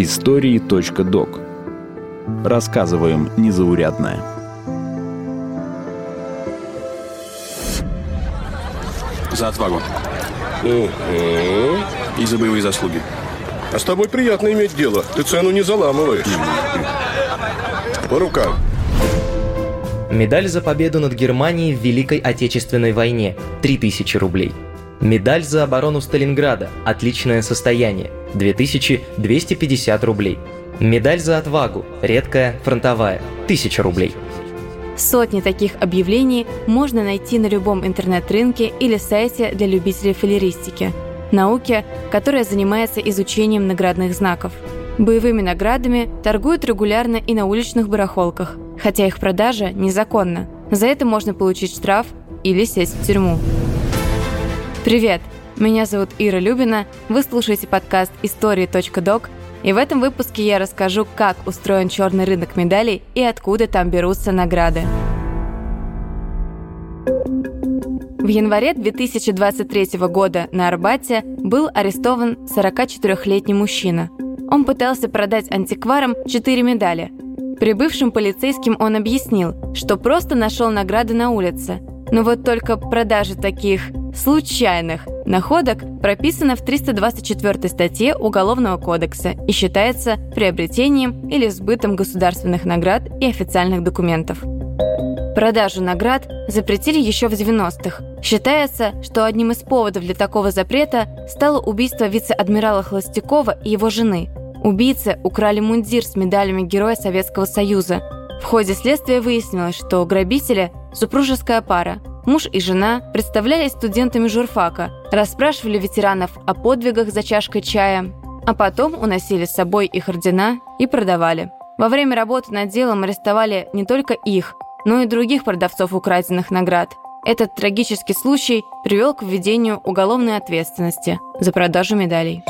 Истории.док Рассказываем незаурядное. За отвагу. Угу. И за боевые заслуги. А с тобой приятно иметь дело. Ты цену не заламываешь. По рукам. Медаль за победу над Германией в Великой Отечественной войне – 3000 рублей. Медаль за оборону Сталинграда – отличное состояние – 2250 рублей. Медаль за отвагу – редкая, фронтовая – 1000 рублей. Сотни таких объявлений можно найти на любом интернет-рынке или сайте для любителей фалеристики – науки, которая занимается изучением наградных знаков. Боевыми наградами торгуют регулярно и на уличных барахолках, хотя их продажа незаконна. За это можно получить штраф или сесть в тюрьму. Привет! Меня зовут Ира Любина, вы слушаете подкаст «Истории.док», и в этом выпуске я расскажу, как устроен черный рынок медалей и откуда там берутся награды. В январе 2023 года на Арбате был арестован 44-летний мужчина. Он пытался продать антикварам 4 медали. Прибывшим полицейским он объяснил, что просто нашел награды на улице. Но вот только продажи таких случайных находок прописано в 324 статье Уголовного кодекса и считается приобретением или сбытом государственных наград и официальных документов. Продажу наград запретили еще в 90-х. Считается, что одним из поводов для такого запрета стало убийство вице-адмирала Холостякова и его жены. Убийцы украли мундир с медалями Героя Советского Союза. В ходе следствия выяснилось, что грабители – супружеская пара. Муж и жена представлялись студентами журфака, расспрашивали ветеранов о подвигах за чашкой чая, а потом уносили с собой их ордена и продавали. Во время работы над делом арестовали не только их, но и других продавцов украденных наград. Этот трагический случай привел к введению уголовной ответственности за продажу медалей.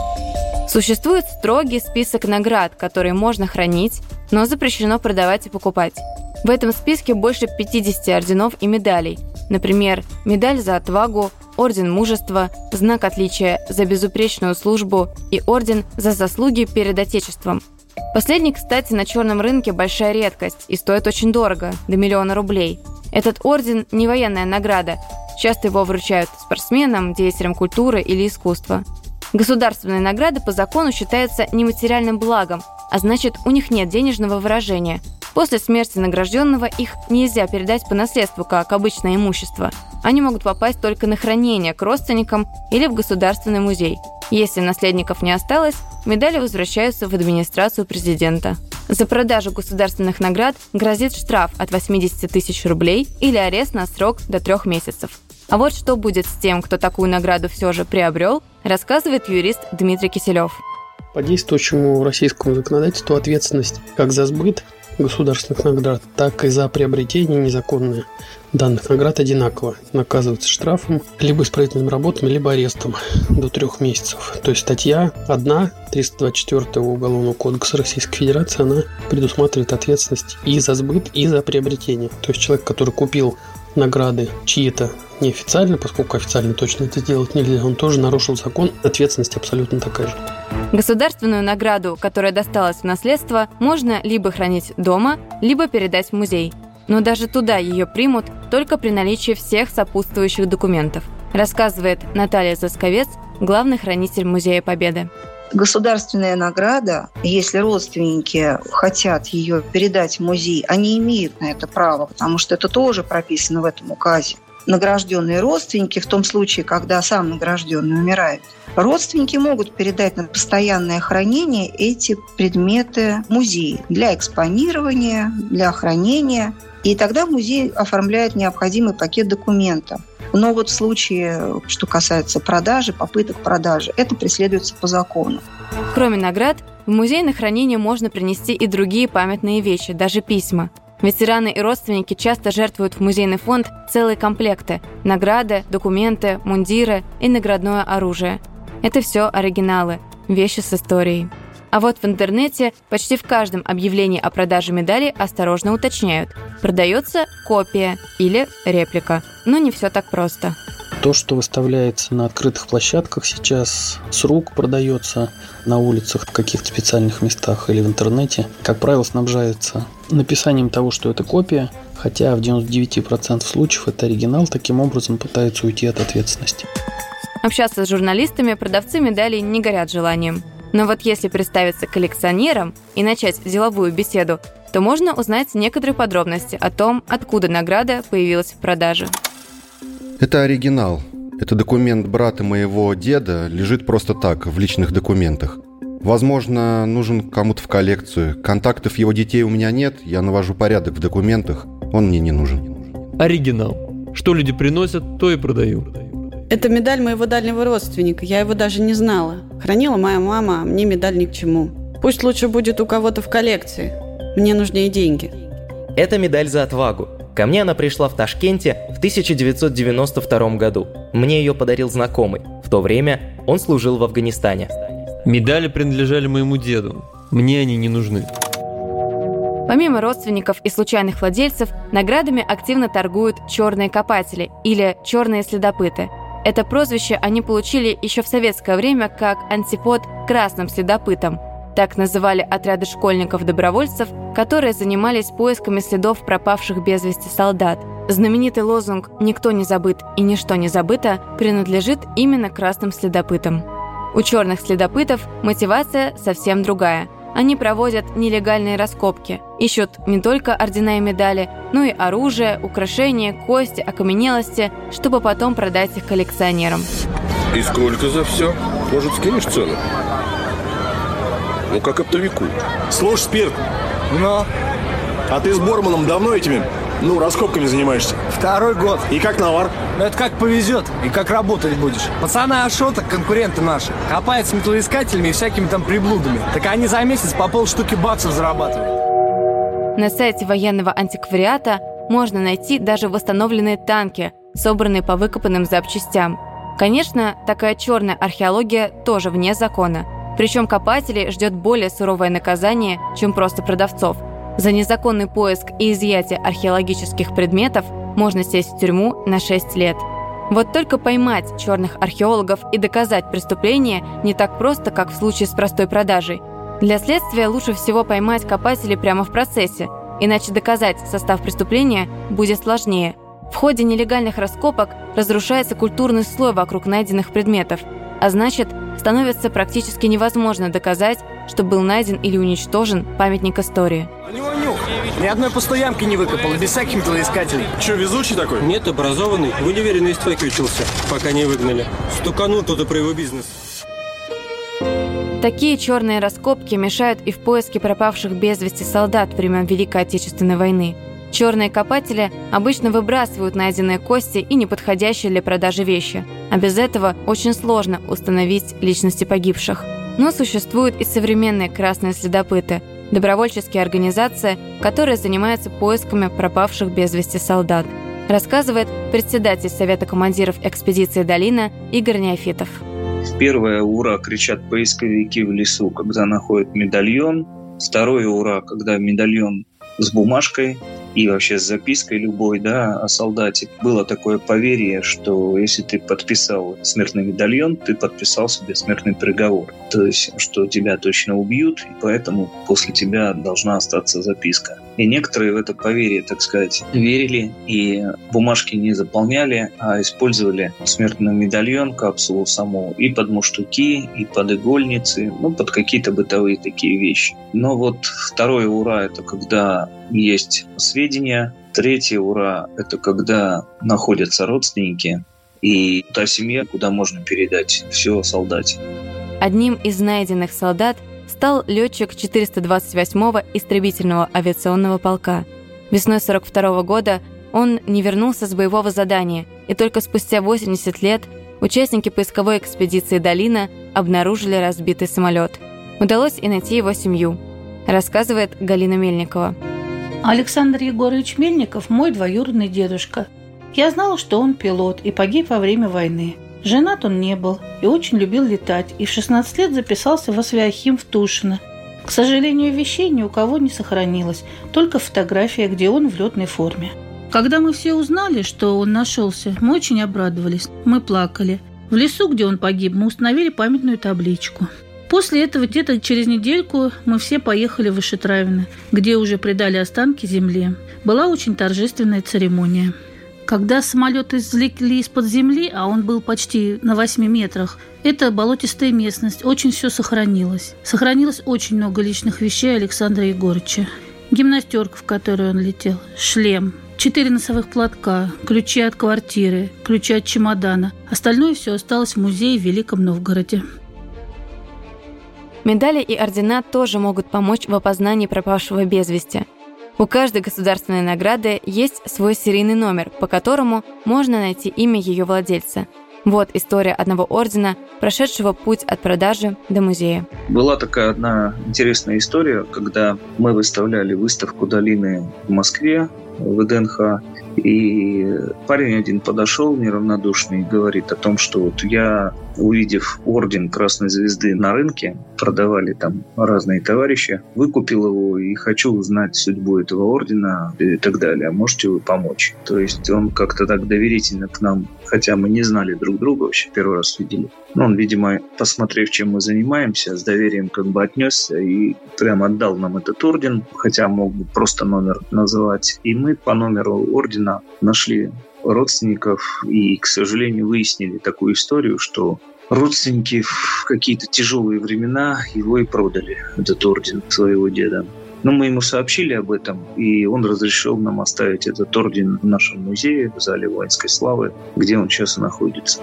Существует строгий список наград, которые можно хранить, но запрещено продавать и покупать. В этом списке больше 50 орденов и медалей, Например, медаль за отвагу, орден мужества, знак отличия за безупречную службу и орден за заслуги перед Отечеством. Последний, кстати, на черном рынке большая редкость и стоит очень дорого, до миллиона рублей. Этот орден не военная награда. Часто его вручают спортсменам, деятелям культуры или искусства. Государственные награды по закону считаются нематериальным благом, а значит, у них нет денежного выражения – После смерти награжденного их нельзя передать по наследству как обычное имущество. Они могут попасть только на хранение к родственникам или в государственный музей. Если наследников не осталось, медали возвращаются в администрацию президента. За продажу государственных наград грозит штраф от 80 тысяч рублей или арест на срок до трех месяцев. А вот что будет с тем, кто такую награду все же приобрел, рассказывает юрист Дмитрий Киселев. По действующему российскому законодательству ответственность как за сбыт, государственных наград, так и за приобретение незаконное данных наград одинаково. Наказывается штрафом, либо исправительными работами, либо арестом до трех месяцев. То есть статья 1 324 Уголовного кодекса Российской Федерации, она предусматривает ответственность и за сбыт, и за приобретение. То есть человек, который купил награды чьи-то неофициально, поскольку официально точно это сделать нельзя, он тоже нарушил закон, ответственность абсолютно такая же. Государственную награду, которая досталась в наследство, можно либо хранить дома, либо передать в музей. Но даже туда ее примут только при наличии всех сопутствующих документов, рассказывает Наталья Засковец, главный хранитель Музея Победы. Государственная награда, если родственники хотят ее передать в музей, они имеют на это право, потому что это тоже прописано в этом указе. Награжденные родственники, в том случае, когда сам награжденный умирает, родственники могут передать на постоянное хранение эти предметы музею для экспонирования, для хранения. И тогда музей оформляет необходимый пакет документов. Но вот в случае, что касается продажи, попыток продажи, это преследуется по закону. Кроме наград, в музей на хранение можно принести и другие памятные вещи, даже письма. Ветераны и родственники часто жертвуют в музейный фонд целые комплекты – награды, документы, мундиры и наградное оружие. Это все оригиналы, вещи с историей. А вот в интернете почти в каждом объявлении о продаже медали осторожно уточняют – продается копия или реплика. Но не все так просто. То, что выставляется на открытых площадках сейчас, с рук продается на улицах, в каких-то специальных местах или в интернете, как правило, снабжается написанием того, что это копия, хотя в 99% случаев это оригинал, таким образом пытаются уйти от ответственности. Общаться с журналистами продавцы медалей не горят желанием. Но вот если представиться коллекционером и начать деловую беседу, то можно узнать некоторые подробности о том, откуда награда появилась в продаже. Это оригинал. Это документ брата моего деда, лежит просто так, в личных документах. Возможно, нужен кому-то в коллекцию. Контактов его детей у меня нет, я навожу порядок в документах, он мне не нужен. Оригинал. Что люди приносят, то и продаю. Это медаль моего дальнего родственника, я его даже не знала. Хранила моя мама, а мне медаль ни к чему. Пусть лучше будет у кого-то в коллекции. Мне нужнее деньги. Это медаль за отвагу. Ко мне она пришла в Ташкенте в 1992 году. Мне ее подарил знакомый. В то время он служил в Афганистане. Медали принадлежали моему деду. Мне они не нужны. Помимо родственников и случайных владельцев, наградами активно торгуют черные копатели или черные следопыты. Это прозвище они получили еще в советское время как антипод красным следопытам – так называли отряды школьников-добровольцев, которые занимались поисками следов пропавших без вести солдат. Знаменитый лозунг «Никто не забыт и ничто не забыто» принадлежит именно красным следопытам. У черных следопытов мотивация совсем другая. Они проводят нелегальные раскопки, ищут не только ордена и медали, но и оружие, украшения, кости, окаменелости, чтобы потом продать их коллекционерам. И сколько за все? Может, скинешь цену? Ну, как оптовику. Слушай, Спирт, но... А ты с Борманом давно этими, ну, раскопками занимаешься? Второй год. И как навар? Ну, это как повезет и как работать будешь. Пацаны Ашота, конкуренты наши, копают с металлоискателями и всякими там приблудами. Так они за месяц по полштуки баксов зарабатывают. На сайте военного антиквариата можно найти даже восстановленные танки, собранные по выкопанным запчастям. Конечно, такая черная археология тоже вне закона – причем копателей ждет более суровое наказание, чем просто продавцов. За незаконный поиск и изъятие археологических предметов можно сесть в тюрьму на 6 лет. Вот только поймать черных археологов и доказать преступление не так просто, как в случае с простой продажей. Для следствия лучше всего поймать копателей прямо в процессе, иначе доказать состав преступления будет сложнее. В ходе нелегальных раскопок разрушается культурный слой вокруг найденных предметов, а значит, становится практически невозможно доказать, что был найден или уничтожен памятник истории. У него нюх. Ни одной пустой ямки не выкопал, без всяких металлоискателей. Че, везучий такой? Нет, образованный. В универе на истфаке учился, пока не выгнали. Стуканул кто-то про его бизнес. Такие черные раскопки мешают и в поиске пропавших без вести солдат времен Великой Отечественной войны. Черные копатели обычно выбрасывают найденные кости и неподходящие для продажи вещи, а без этого очень сложно установить личности погибших. Но существуют и современные красные следопыты – добровольческие организации, которые занимаются поисками пропавших без вести солдат, рассказывает председатель Совета командиров экспедиции «Долина» Игорь Неофитов. Первое «Ура!» кричат поисковики в лесу, когда находят медальон. Второе «Ура!» когда медальон с бумажкой и вообще с запиской любой, да, о солдате. Было такое поверье, что если ты подписал смертный медальон, ты подписал себе смертный приговор. То есть, что тебя точно убьют, и поэтому после тебя должна остаться записка. И некоторые в это поверье, так сказать, верили и бумажки не заполняли, а использовали смертный медальон, капсулу саму и под муштуки, и под игольницы, ну, под какие-то бытовые такие вещи. Но вот второе ура – это когда есть сведения. Третье ура – это когда находятся родственники и та семья, куда можно передать все солдате. Одним из найденных солдат стал летчик 428-го истребительного авиационного полка. Весной 42 года он не вернулся с боевого задания, и только спустя 80 лет участники поисковой экспедиции «Долина» обнаружили разбитый самолет. Удалось и найти его семью, рассказывает Галина Мельникова. Александр Егорович Мельников – мой двоюродный дедушка. Я знала, что он пилот и погиб во время войны. Женат он не был и очень любил летать, и в 16 лет записался в Освяхим в Тушино. К сожалению, вещей ни у кого не сохранилось, только фотография, где он в летной форме. Когда мы все узнали, что он нашелся, мы очень обрадовались. Мы плакали. В лесу, где он погиб, мы установили памятную табличку. После этого где-то через недельку мы все поехали в Ишетравино, где уже придали останки земле. Была очень торжественная церемония. Когда самолет извлекли из-под земли, а он был почти на 8 метрах, это болотистая местность, очень все сохранилось. Сохранилось очень много личных вещей Александра Егорыча. Гимнастерка, в которую он летел, шлем, четыре носовых платка, ключи от квартиры, ключи от чемодана. Остальное все осталось в музее в Великом Новгороде. Медали и ордена тоже могут помочь в опознании пропавшего без вести. У каждой государственной награды есть свой серийный номер, по которому можно найти имя ее владельца. Вот история одного ордена, прошедшего путь от продажи до музея. Была такая одна интересная история, когда мы выставляли выставку долины в Москве, в ДНХ, и парень один подошел неравнодушный и говорит о том, что вот я увидев орден Красной Звезды на рынке, продавали там разные товарищи, выкупил его и хочу узнать судьбу этого ордена и так далее. Можете вы помочь? То есть он как-то так доверительно к нам, хотя мы не знали друг друга, вообще первый раз видели. Но он, видимо, посмотрев, чем мы занимаемся, с доверием как бы отнесся и прям отдал нам этот орден, хотя мог бы просто номер называть. И мы по номеру ордена нашли родственников и, к сожалению, выяснили такую историю, что родственники в какие-то тяжелые времена его и продали, этот орден своего деда. Но мы ему сообщили об этом, и он разрешил нам оставить этот орден в нашем музее, в зале воинской славы, где он сейчас и находится.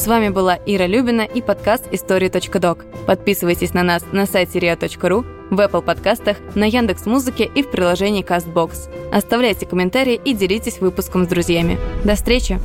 С вами была Ира Любина и подкаст «История.док». Подписывайтесь на нас на сайте ria.ru, в Apple подкастах, на Яндекс Музыке и в приложении CastBox. Оставляйте комментарии и делитесь выпуском с друзьями. До встречи!